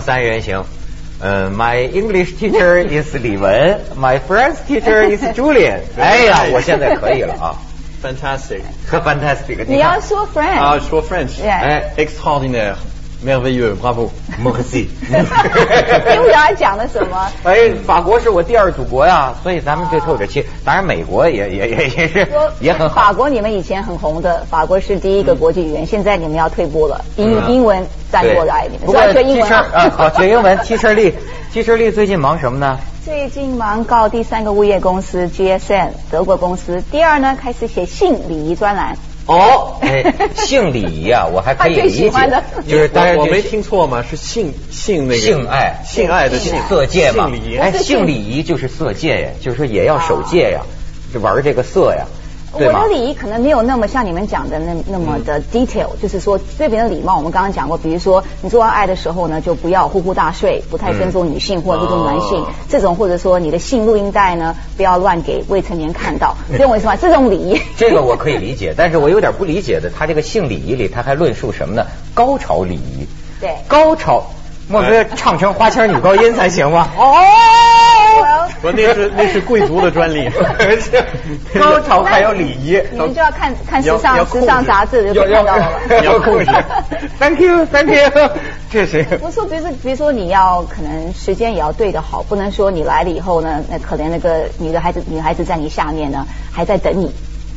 锵三人行，嗯，My English teacher is 李文，My French teacher is Julian。哎呀，我现在可以了啊 Fantastic. 和 fantastic。你要说 French，啊，说 French. Yeah. 哎 Extraordinaire. Merveilleux. Bravo. 莫克西。因为 要讲的什么？哎，法国是我第二祖国呀，所以咱们这透着气。当然，美国也也也也是也很好。法国你们以前很红的，法国是第一个国际语言，现在你们要退步了，英嗯英文站过来，你们不要学英文啊，好学英文。teacher 力，teacher 力最近忙什么呢？最近忙告第三个物业公司 GSM 德国公司，第二呢开始写性礼仪专栏。哦，哎，性礼仪啊，我还可以理解。就是但是我没听错吗？是性性那个性爱。性爱的性色戒嘛。性礼仪。哎，性礼仪就是色戒呀，就是说也要守戒呀，就玩这个色呀，我的？礼仪可能没有那么像你们讲的那那么的 detail，、就是说这边的礼貌，我们刚刚讲过，比如说你做完爱的时候呢，就不要呼呼大睡，不太尊重女性或者尊重男性，哦这种或者说你的性录音带呢，不要乱给未成年看到，懂我意思吗？这种礼仪。这个我可以理解，但是我有点不理解的，他这个性礼仪里他还论述什么呢？高潮礼仪，对高潮，莫非唱成花腔女高音才行吗？哦，不，那是那是贵族的专利。高潮还有礼仪，你们就要看看时尚时尚杂志就看到了。你要控制 Thank you, Thank you，这是不是说，比如说，比如说你要可能时间也要对得好，不能说你来了以后呢，那可怜那个女的孩子女孩子在你下面呢，还在等你，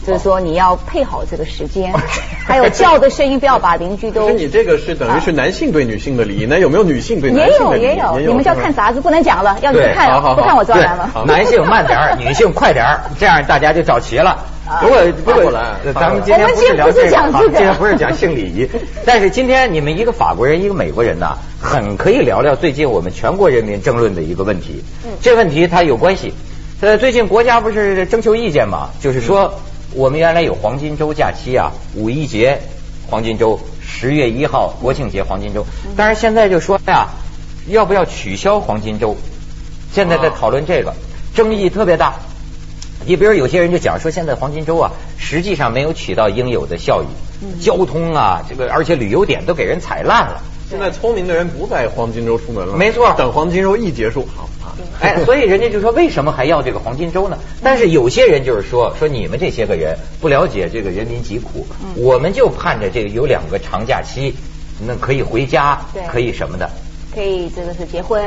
就是说你要配好这个时间，还有叫的声音不要把邻居都 你这个是等于是男性对女性的礼仪，那有没有女性对男也性的礼仪？有也有，你们就要看杂志，不能讲了，要你们看好好好不看我抓来了。好 男性慢点儿，女性快点儿，这样大家就找齐了。如果不过反过来，咱们今天不是聊今天不是这个，讲这个今天不是讲性礼仪，但是今天你们一个法国人，一个美国人呐，很可以聊聊最近我们全国人民争论的一个问题。这问题它有关系。呃，最近国家不是征求意见嘛，就是说我们原来有黄金周假期啊，五一节黄金周，十月一号国庆节黄金周，但是现在就说呀，要不要取消黄金周？现在在讨论这个，争议特别大。你比如有些人就讲说，现在黄金周啊，实际上没有起到应有的效益，交通啊，这个而且旅游点都给人踩烂了。现在聪明的人不在黄金周出门了，没错等黄金周一结束，好啊。哎，所以人家就说为什么还要这个黄金周呢？但是有些人就是说，说你们这些个人不了解这个人民疾苦，我们就盼着这个有两个长假期，那可以回家，可以什么的。可以这个是结婚，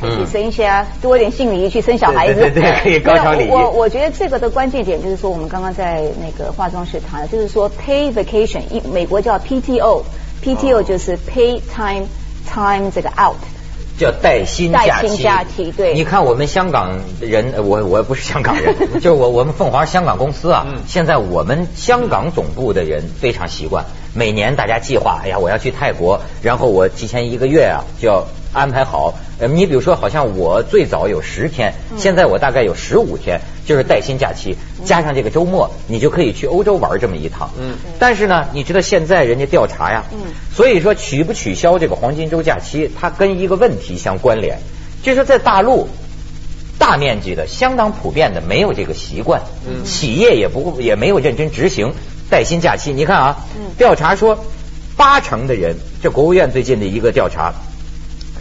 可以嗯去生一些多一点性礼仪去生小孩子。对对对可以高潮礼仪我我觉得这个的关键点就是说，我们刚刚在那个化妆室谈的，就是说 pay vacation，一美国叫 PTO，PTO 就是 pay time time 这个 out。叫带薪假期。带薪假期对你看我们香港人，呃我我不是香港人，就是我我们凤凰香港公司啊，嗯现在我们香港总部的人非常习惯，每年大家计划，哎呀，我要去泰国，然后我提前一个月啊就要安排好。呃，你比如说，好像我最早有十天，嗯。现在我大概有十五天，就是带薪假期，加上这个周末，你就可以去欧洲玩这么一趟。嗯。但是呢，你知道现在人家调查呀，嗯。所以说取不取消这个黄金周假期，它跟一个问题相关联，就是在大陆大面积的、相当普遍的没有这个习惯，嗯。企业也不也没有认真执行带薪假期。你看啊，嗯。调查说八成的人，这国务院最近的一个调查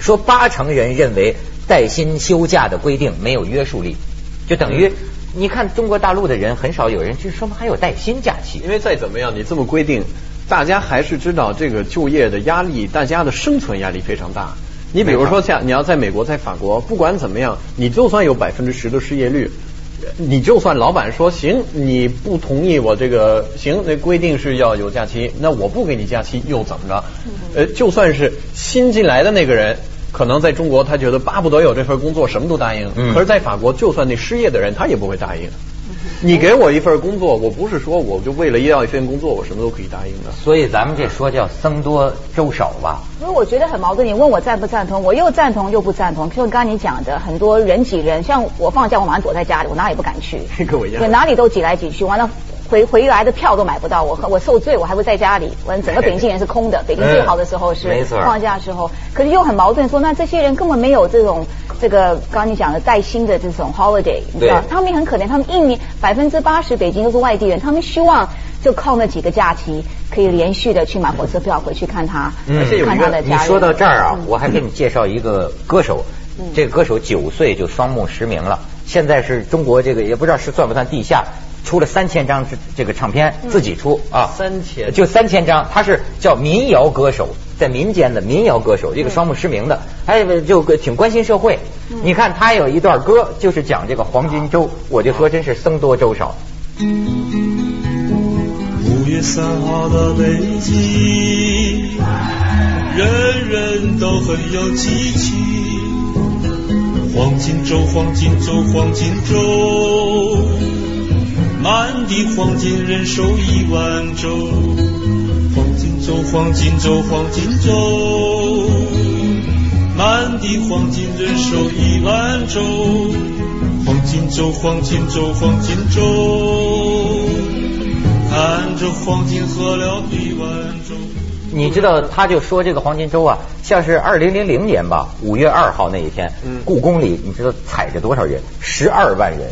说，八成人认为带薪休假的规定没有约束力，就等于。你看中国大陆的人很少有人就说还有带薪假期，因为再怎么样，你这么规定，大家还是知道这个就业的压力，大家的生存压力非常大。你比如说像你要在美国、在法国，不管怎么样，你就算有百分之十的失业率，你就算老板说行，你不同意我这个行，那规定是要有假期，那我不给你假期又怎么着？呃，就算是新进来的那个人。可能在中国，他觉得巴不得有这份工作，什么都答应。嗯可是，在法国，就算那失业的人，他也不会答应。你给我一份工作，我不是说我就为了要一份工作，我什么都可以答应的。所以咱们这说叫僧多粥少吧。因为我觉得很矛盾。你问我赞不赞同，我又赞同又不赞同。就刚刚你讲的，很多人挤人，像我放假我马上躲在家里，我哪里不敢去，跟我一样对，哪里都挤来挤去，完了回回来的票都买不到，我我受罪，我还会在家里，我整个北京人是空的。北京最好的时候是放假的时候，可是又很矛盾，说那这些人根本没有这种这个刚刚你讲的带薪的这种 holiday，你知道，他们也很可怜，他们一年百分之八十北京都是外地人，他们希望就靠那几个假期可以连续的去买火车票回去看他，看他的家人。你说到这儿啊，我还给你介绍一个歌手，这个歌手九岁就双目失明了，现在是中国这个也不知道是算不算地下。出了三千张这个唱片，自己出啊，三千就三千张，他是叫民谣歌手，在民间的民谣歌手，一个双目失明的，还有就挺关心社会。你看他有一段歌，就是讲这个黄金周，我就说真是僧多粥少。五月三号的北京，人人都很有激情。黄金周，黄金周，黄金周。满地黄金，人手一碗粥。黄金粥，黄金粥，黄金粥。满地黄金，人手一碗粥。黄金粥，黄金粥，黄金粥。看着黄金喝了一碗粥。你知道，他就说这个黄金周啊，像是二零零零年吧，五月二号那一天，故宫里你知道踩着多少人？十二万人。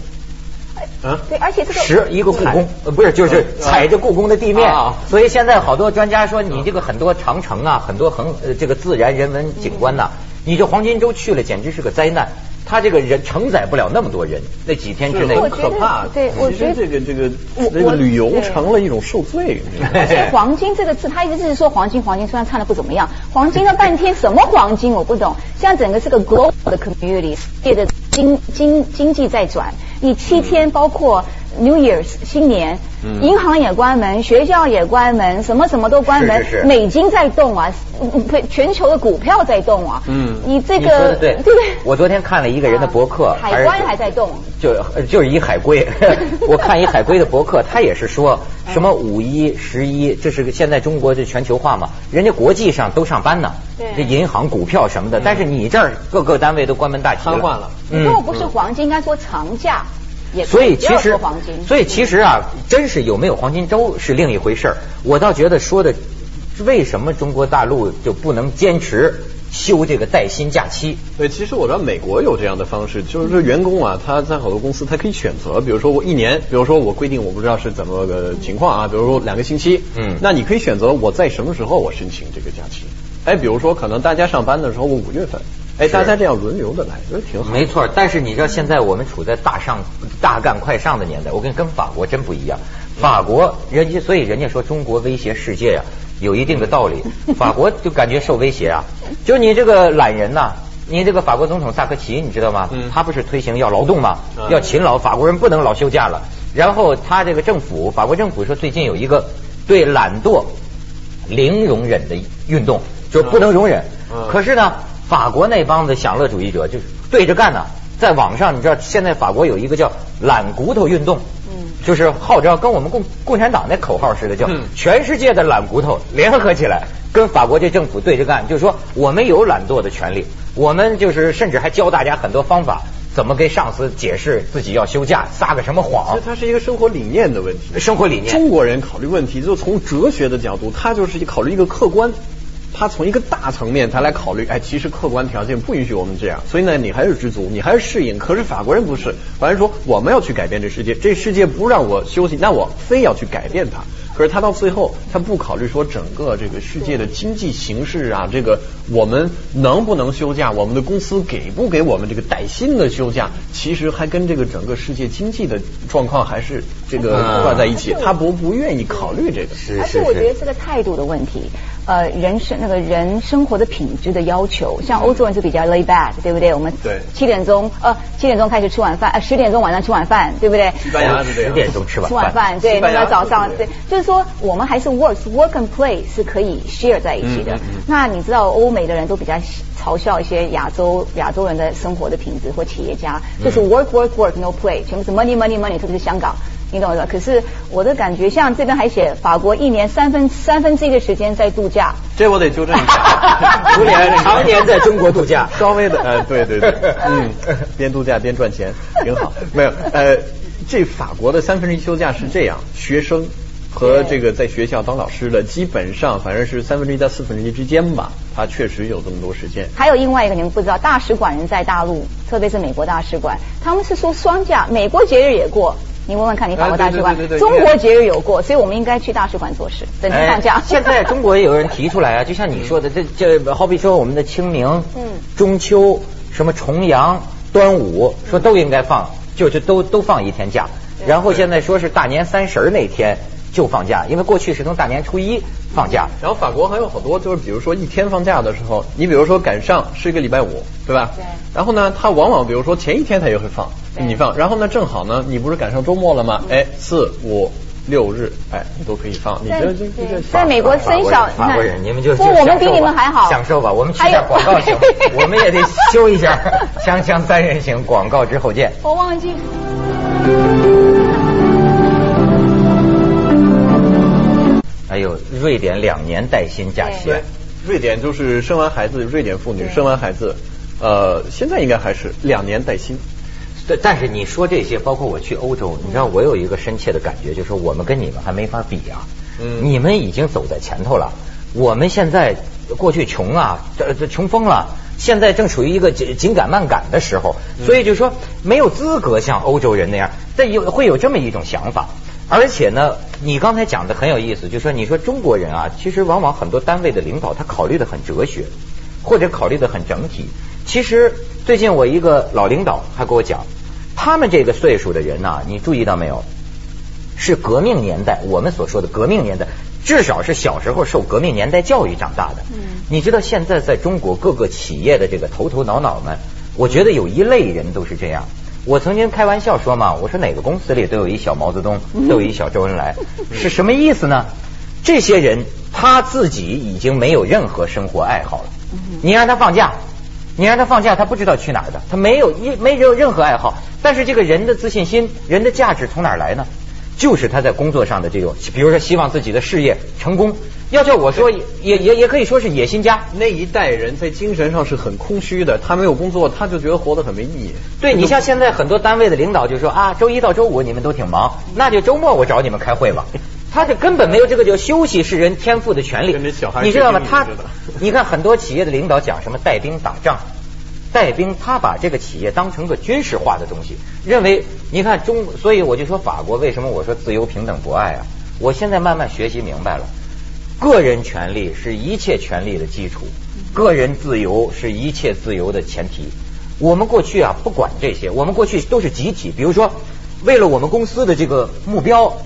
啊，对，而且这个十一个故宫，呃，不是，就是踩着故宫的地面，所以现在好多专家说，你这个很多长城啊，很多横呃这个自然人文景观呐，你这黄金周去了，简直是个灾难。他这个人承载不了那么多人，那几天之内可怕。对，我觉得这个这个这个旅游成了一种受罪。而且黄金这个字，他一直是说黄金，黄金，虽然唱的不怎么样，黄金了半天什么黄金我不懂。现在整个是个 global 的 community，界的经经经济在转。你七天包括 New Year's 新年，银行也关门，学校也关门，什么什么都关门，美金在动啊，全球的股票在动啊。嗯，你这个对对。对，我昨天看了一个人的博客，海关还在动，就就是一海归。我看一海归的博客，他也是说什么五一、十一，这是现在中国这全球化嘛，人家国际上都上班呢，这银行、股票什么的，但是你这儿各个单位都关门大吉瘫痪了。如果不是黄金，应该说长假。所以其实，所以其实啊，真是有没有黄金周是另一回事儿。我倒觉得说的，为什么中国大陆就不能坚持休这个带薪假期？对，其实我知道美国有这样的方式，就是说员工啊，他在好多公司他可以选择，比如说我一年，比如说我规定我不知道是怎么个情况啊，比如说两个星期，嗯，那你可以选择我在什么时候我申请这个假期。哎，比如说可能大家上班的时候，我五月份。哎，大家这样轮流的来，觉得挺好。没错，但是你知道现在我们处在大上大干快上的年代，我跟跟法国真不一样。法国人家所以人家说中国威胁世界呀，有一定的道理。法国就感觉受威胁啊，就你这个懒人呐，你这个法国总统萨科齐你知道吗？他不是推行要劳动吗？要勤劳，法国人不能老休假了。然后他这个政府，法国政府说最近有一个对懒惰零容忍的运动，就不能容忍。可是呢？法国那帮子享乐主义者就是对着干呢，在网上你知道现在法国有一个叫懒骨头运动，嗯，就是号召跟我们共共产党那口号似的，叫全世界的懒骨头联合起来跟法国这政府对着干，就是说我们有懒惰的权利，我们就是甚至还教大家很多方法，怎么跟上司解释自己要休假，撒个什么谎。其实它是一个生活理念的问题，生活理念。中国人考虑问题就从哲学的角度，他就是考虑一个客观。他从一个大层面，他来考虑，哎，其实客观条件不允许我们这样，所以呢，你还是知足，你还是适应。可是法国人不是，法国人说我们要去改变这世界，这世界不让我休息，那我非要去改变它。可是他到最后，他不考虑说整个这个世界的经济形势啊，这个我们能不能休假，我们的公司给不给我们这个带薪的休假，其实还跟这个整个世界经济的状况还是这个挂在一起。他不不愿意考虑这个，而且我觉得是个态度的问题。呃，人生那个人生活的品质的要求，像欧洲人就比较 lay back，对不对？我们对七点钟呃七点钟开始吃晚饭，呃十点钟晚上吃晚饭，对不对？西班牙是这样，十点钟吃晚饭吃晚饭，对，那早上对，就是说我们还是 work work and play 是可以 share 在一起的。那你知道欧美的人都比较嘲笑一些亚洲亚洲人的生活的品质或企业家，就是 work work work no play，全部是 money money money，特别是香港。你懂我的，可是我的感觉，像这边还写法国一年三分三分之一的时间在度假，这我得纠正一下，苏联常年在中国度假，稍微的，呃，对对对，嗯，边度假边赚钱，挺好，没有，呃。这法国的三分之一休假是这样，学生和这个在学校当老师的，基本上反正是三分之一到四分之一之间吧，他确实有这么多时间。还有另外一个你们不知道，大使馆人在大陆，特别是美国大使馆，他们是说双假，美国节日也过。你问问看，你法国大使馆，中国节日有过，所以我们应该去大使馆做事，等着放假。现在中国也有人提出来啊，就像你说的，这这好比说我们的清明、嗯，中秋、什么重阳、端午，说都应该放，就就都都放一天假。然后现在说是大年三十那天就放假，因为过去是从大年初一放假。然后法国还有好多，就是比如说一天放假的时候，你比如说赶上是一个礼拜五，对吧？对。然后呢，他往往比如说前一天他也会放。你放，然后呢？正好呢，你不是赶上周末了吗？哎，四五六日，哎，你都可以放。你这这这个在美国很小法国人，你们就不，我们比你们还好，享受吧。我们去下广告行，我们也得修一下。锵锵三人行，广告之后见。我忘记。有瑞典两年带薪假期。瑞典就是生完孩子，瑞典妇女生完孩子，呃，现在应该还是两年带薪。但是你说这些，包括我去欧洲，你知道我有一个深切的感觉，就是我们跟你们还没法比啊。嗯。你们已经走在前头了，我们现在过去穷啊，这这穷疯了，现在正处于一个紧紧赶慢赶的时候，所以就说没有资格像欧洲人那样，但有会有这么一种想法。而且呢，你刚才讲的很有意思，就说你说中国人啊，其实往往很多单位的领导他考虑的很哲学，或者考虑的很整体。其实最近我一个老领导还跟我讲。他们这个岁数的人呢，你注意到没有？是革命年代，我们所说的革命年代，至少是小时候受革命年代教育长大的。嗯，你知道现在在中国各个企业的这个头头脑脑们，我觉得有一类人都是这样。我曾经开玩笑说嘛，我说哪个公司里都有一小毛泽东，都有一小周恩来，是什么意思呢？这些人他自己已经没有任何生活爱好了，你让他放假。你让他放假，他不知道去哪儿的，他没有一没有任何爱好。但是这个人的自信心、人的价值从哪儿来呢？就是他在工作上的这种，比如说希望自己的事业成功。要叫我说，也也也可以说是野心家。那一代人在精神上是很空虚的，他没有工作，他就觉得活得很没意义。对你像现在很多单位的领导就说啊，周一到周五你们都挺忙，那就周末我找你们开会吧。他就根本没有这个叫休息是人天赋的权利，你知道吗？他，你看很多企业的领导讲什么带兵打仗，带兵他把这个企业当成个军事化的东西，认为你看中，所以我就说法国为什么我说自由平等博爱啊？我现在慢慢学习明白了，个人权利是一切权利的基础，个人自由是一切自由的前提。我们过去啊不管这些，我们过去都是集体，比如说为了我们公司的这个目标。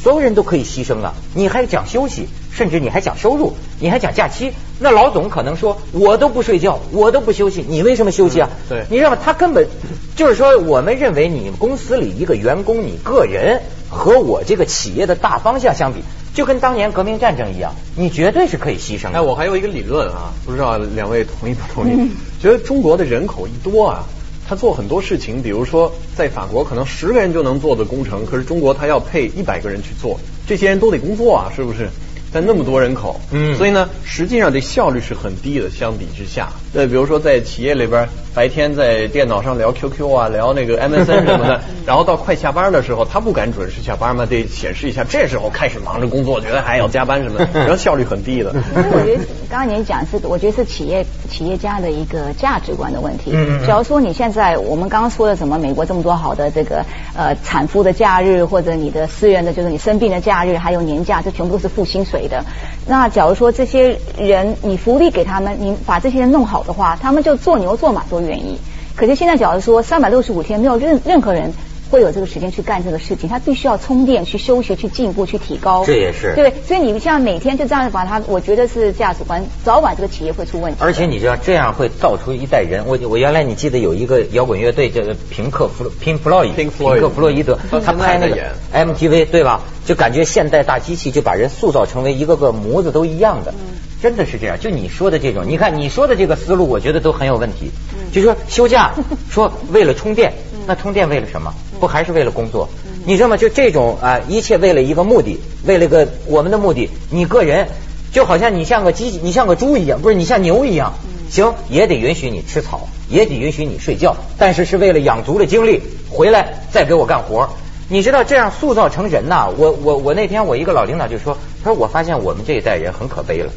所有人都可以牺牲啊！你还讲休息，甚至你还讲收入，你还讲假期。那老总可能说，我都不睡觉，我都不休息，你为什么休息啊？对，你知道吗？他根本就是说，我们认为你公司里一个员工，你个人和我这个企业的大方向相比，就跟当年革命战争一样，你绝对是可以牺牲的。哎，我还有一个理论啊，不知道两位同意不同意？觉得中国的人口一多啊。他做很多事情，比如说在法国可能十个人就能做的工程，可是中国他要配一百个人去做，这些人都得工作啊，是不是？但那么多人口，嗯，所以呢，实际上这效率是很低的。相比之下，呃，比如说在企业里边，白天在电脑上聊 QQ 啊，聊那个 MSN 什么的，然后到快下班的时候，他不敢准时下班嘛，得显示一下，这时候开始忙着工作，觉得还要加班什么的，然后效率很低的。所以我觉得刚刚您讲是，我觉得是企业企业家的一个价值观的问题。嗯嗯。假如说你现在我们刚刚说的什么美国这么多好的这个呃产妇的假日，或者你的私人的就是你生病的假日，还有年假，这全部都是付薪水的。那假如说这些人你福利给他们，你把这些人弄好的话，他们就做牛做马都愿意。可是现在假如说三百六十五天没有任任何人。会有这个时间去干这个事情，他必须要充电、去休息、去进步、去提高。这也是对，所以你像每天就这样把他，我觉得是价值观，早晚这个企业会出问题。而且你知道，这样会造出一代人。我我原来你记得有一个摇滚乐队叫平克弗平弗洛伊，平克弗洛伊德，他拍那个 MTV 对吧？就感觉现代大机器就把人塑造成为一个个模子都一样的，真的是这样。就你说的这种，你看你说的这个思路，我觉得都很有问题。就说休假，说为了充电。那充电为了什么？不还是为了工作？你知道吗？就这种啊，一切为了一个目的，为了一个我们的目的。你个人就好像你像个鸡，你像个猪一样，不是你像牛一样。行，也得允许你吃草，也得允许你睡觉，但是是为了养足了精力回来再给我干活。你知道这样塑造成人呐、我我我那天我一个老领导就说，他说我发现我们这一代人很可悲了，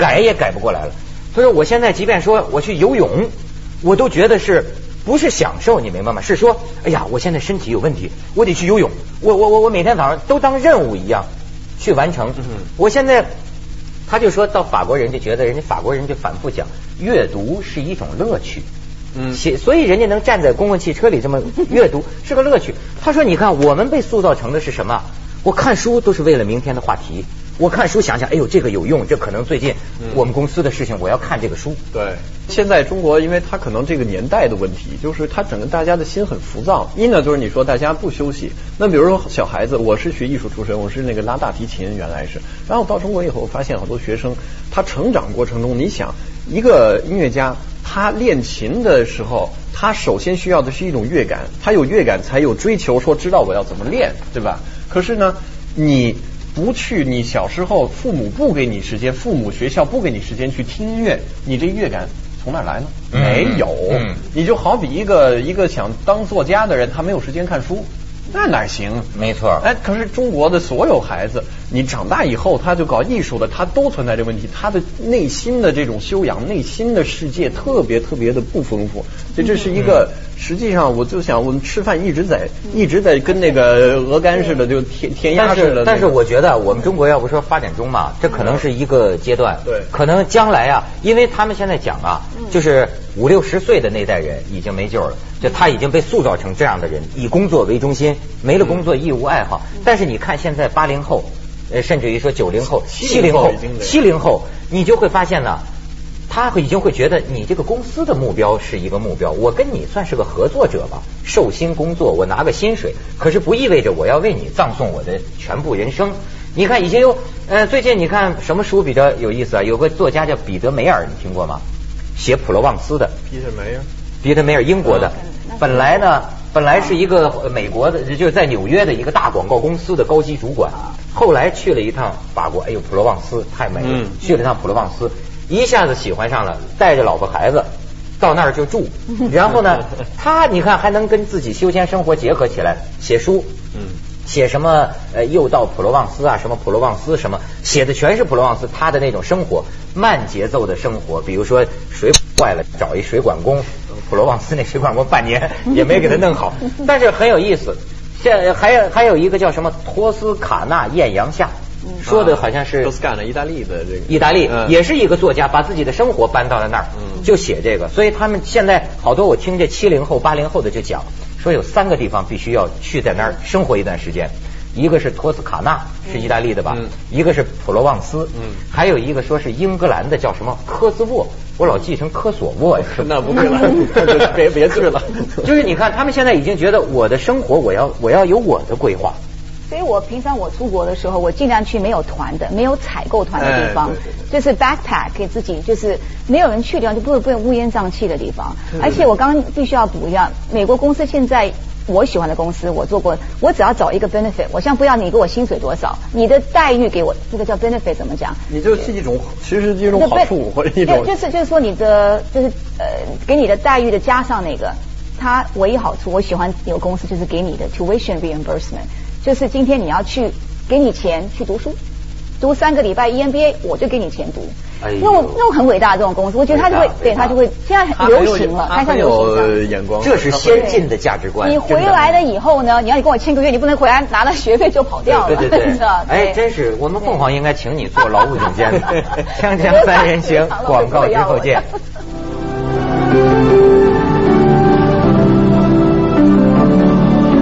改也改不过来了。他说我现在即便说我去游泳，我都觉得是不是享受，你明白吗？是说，哎呀，我现在身体有问题，我得去游泳，我我我我每天早上都当任务一样去完成。我现在。他就说到法国人就觉得人家法国人就反复讲阅读是一种乐趣，嗯写所以人家能站在公共汽车里这么 阅读是个乐趣。他说你看我们被塑造成的是什么？我看书都是为了明天的话题，我看书想想，哎呦这个有用，这可能最近我们公司的事情我要看这个书。对，现在中国，因为它可能这个年代的问题，就是它整个大家的心很浮躁。一呢，就是你说大家不休息。那比如说小孩子，我是学艺术出身，我是那个拉大提琴，原来是。然后到中国以后，我发现好多学生，他成长过程中，你想一个音乐家，他练琴的时候，他首先需要的是一种乐感，他有乐感才有追求，说知道我要怎么练，对吧？可是呢，你。不去，你小时候父母不给你时间，父母学校不给你时间去听音乐，你这乐感从哪来呢？嗯没有。嗯你就好比一个一个想当作家的人，他没有时间看书，那哪行？没错哎，可是中国的所有孩子，你长大以后，他就搞艺术的，他都存在这个问题，他的内心的这种修养，内心的世界特别特别的不丰富。所以这是一个，实际上我就想，我们吃饭一直在一直在跟那个鹅肝似的，就填填鸭但似的那个。是但是我觉得我们中国要不说发展中嘛，这可能是一个阶段。对可能将来啊，因为他们现在讲啊，就是五六十岁的那代人已经没救了，就他已经被塑造成这样的人，以工作为中心，没了工作亦无爱好。但是你看现在八零后，呃，甚至于说九零后、七零后七零后，你就会发现呢。他会已经会觉得你这个公司的目标是一个目标，我跟你算是个合作者吧，受薪工作，我拿个薪水，可是不意味着我要为你葬送我的全部人生。你看，已经有呃，最近你看什么书比较有意思啊？有个作家叫彼得梅尔，你听过吗？写普罗旺斯的，皮特梅尔。彼得梅尔，英国的嗯，本来呢，本来是一个呃美国的，就是在纽约的一个大广告公司的高级主管，后来去了一趟法国，哎呦，普罗旺斯太美了，嗯。去了趟普罗旺斯，一下子喜欢上了，带着老婆孩子。到那儿就住，然后呢，他你看还能跟自己休闲生活结合起来，写书，嗯写什么呃，又到普罗旺斯啊，什么普罗旺斯什么，写的全是普罗旺斯他的那种生活，慢节奏的生活。比如说水坏了，找一水管工，普罗旺斯那水管工半年 也没给他弄好，但是很有意思。现还有还有一个叫什么托斯卡纳艳阳下，说的好像是都是干了意大利的这个。意大利嗯也是一个作家，把自己的生活搬到了那儿，嗯就写这个。所以他们现在好多我听这七零后、八零后的就讲，说有三个地方必须要去在那儿生活一段时间。一个是托斯卡纳，是意大利的吧？嗯一个是普罗旺斯，嗯还有一个说是英格兰的，叫什么科斯沃，我老记成科索沃呀。那不会了，别别去了。就是你看，他们现在已经觉得我的生活，我要我要有我的规划。所以我平常我出国的时候，我尽量去没有团的、没有采购团的地方哎，对就是 backpack 给自己，就是没有人去的地方，就不会不会乌烟瘴气的地方。而且我刚刚必须要补一下，美国公司现在。我喜欢的公司，我做过，我只要找一个 benefit，我现在不要你给我薪水多少，你的待遇给我，这个叫 benefit 怎么讲？你就是一种，其实是一种好处或者一种 就。是就是说你的就是呃给你的待遇的加上那个，它唯一好处，我喜欢有公司就是给你的 tuition reimbursement，就是今天你要去给你钱去读书，读三个礼拜 E EMBA，我就给你钱读。哎那我那种很伟大的这种公司，我觉得他就会对他就会现在很流行了，他很开始流行有这眼光，这是先进的价值观。你回来了以后呢，你要你跟我签个约，你不能回来拿了学费就跑掉了，对对对 哎，真是，我们凤凰应该请你做劳务总监的。锵锵三人行，广告之后见。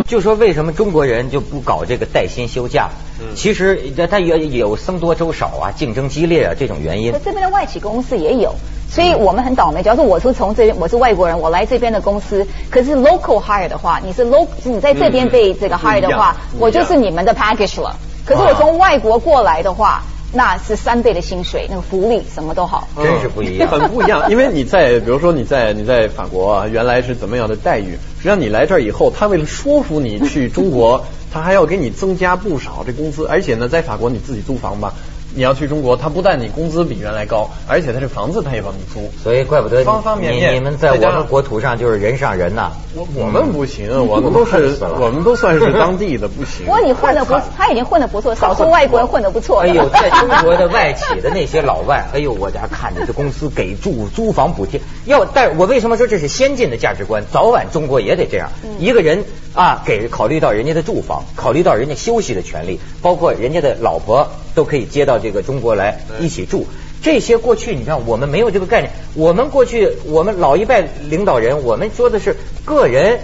就说为什么中国人就不搞这个带薪休假？其实它也有僧多粥少啊，竞争激烈啊这种原因。这边的外企公司也有，所以我们很倒霉。假如说我是从这边，我是外国人，我来这边的公司，可是 local hire 的话，你是 local，你在这边被这个 hire 的话，我就是你们的 package 了。可是我从外国过来的话，那是三倍的薪水，那个福利什么都好。真是不一样很不一样。因为你在，比如说你在你在法国啊，原来是怎么样的待遇？实际上你来这儿以后，他为了说服你去中国，他还要给你增加不少这工资，而且呢，在法国你自己租房吧。你要去中国，他不但你工资比原来高，而且他这房子他也帮你租。所以怪不得你方方面面你你们在我们国土上就是人上人呐。我我们不行，我们都是 我们都算是当地的，不行。不过你混的不，他已经混的不错，少数外国人混的不错。哎呦，在中国的外企的那些老外，哎呦，我家看着这公司给住租房补贴，要但我为什么说这是先进的价值观？早晚中国也得这样。一个人啊，给考虑到人家的住房，考虑到人家休息的权利，包括人家的老婆都可以接到这个中国来一起住。这些过去你看我们没有这个概念，我们过去我们老一辈领导人，我们说的是个人。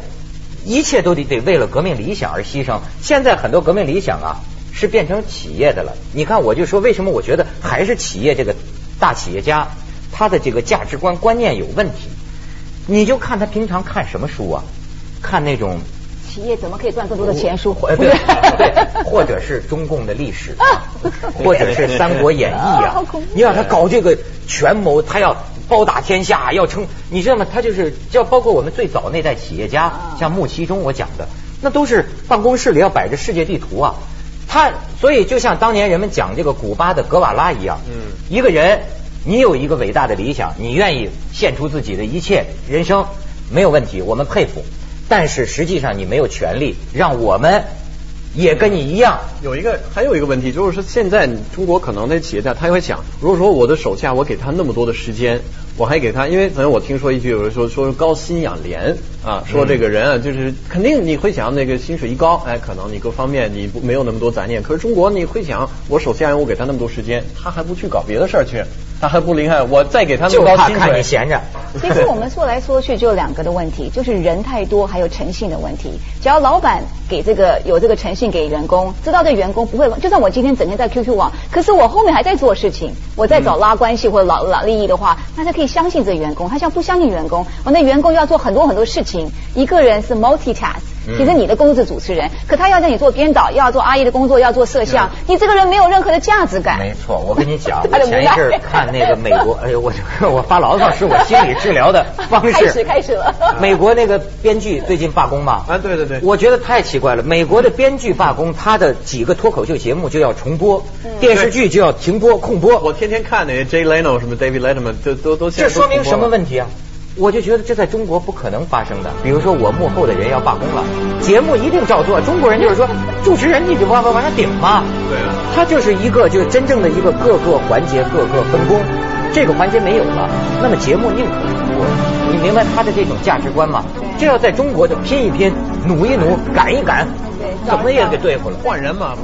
一切都得得为了革命理想而牺牲。现在很多革命理想啊，是变成企业的了。你看，我就说为什么我觉得还是企业这个大企业家，他的这个价值观观念有问题。你就看他平常看什么书啊？看那种企业怎么可以赚更多的钱书？或对对，或者是中共的历史啊，或者是《三国演义》啊。你让他搞这个权谋，他要包打天下，要称，你知道吗？他就是，就包括我们最早那代企业家，像穆其中我讲的，那都是办公室里要摆着世界地图啊。他所以就像当年人们讲这个古巴的格瓦拉一样，嗯一个人你有一个伟大的理想，你愿意献出自己的一切人生，没有问题，我们佩服。但是实际上你没有权利让我们也跟你一样。有一个还有一个问题，就是说现在中国可能那企业家他也会想，如果说我的手下我给他那么多的时间，我还给他，因为可能我听说一句，有人说说是高薪养廉啊，说这个人啊，就是肯定你会想那个薪水一高，哎，可能你各方面你不没有那么多杂念。可是中国你会想，我手下人我给他那么多时间，他还不去搞别的事儿去，他还不厉害，我再给他那么高薪水怕看你，闲着。其实我们说来说去就两个的问题，就是人太多，还有诚信的问题。只要老板给这个有这个诚信给员工，知道这员工不会，就算我今天整天在 QQ 网，可是我后面还在做事情，我在找拉关系或者老拉利益的话，那他可以相信这员工。他像不相信员工，我那员工要做很多很多事情，一个人是 multitask。其实你的工作是主持人，可他要叫你做编导，要做阿姨的工作，要做摄像，你这个人没有任何的价值感。没错，我跟你讲，我前一阵儿看那个美国，哎呦，我 我发牢骚是我心理治疗的方式。开始开始了 美国那个编剧最近罢工嘛？啊对对对我觉得太奇怪了。美国的编剧罢工，他的几个脱口秀节目就要重播，电视剧就要停播控播。我天天看那些 Jay Leno 什么 David Letterman 都都都这说明什么问题啊？我就觉得这在中国不可能发生的。比如说我幕后的人要罢工了，节目一定照做。中国人就是说，主持人你得往往往上顶嘛。对啊他就是一个就是真正的一个各个环节各个分工，这个环节没有了，那么节目宁可重播。你明白他的这种价值观吗？这要在中国就拼一拼，努一努，赶一赶，对怎么也给对付了。换人嘛。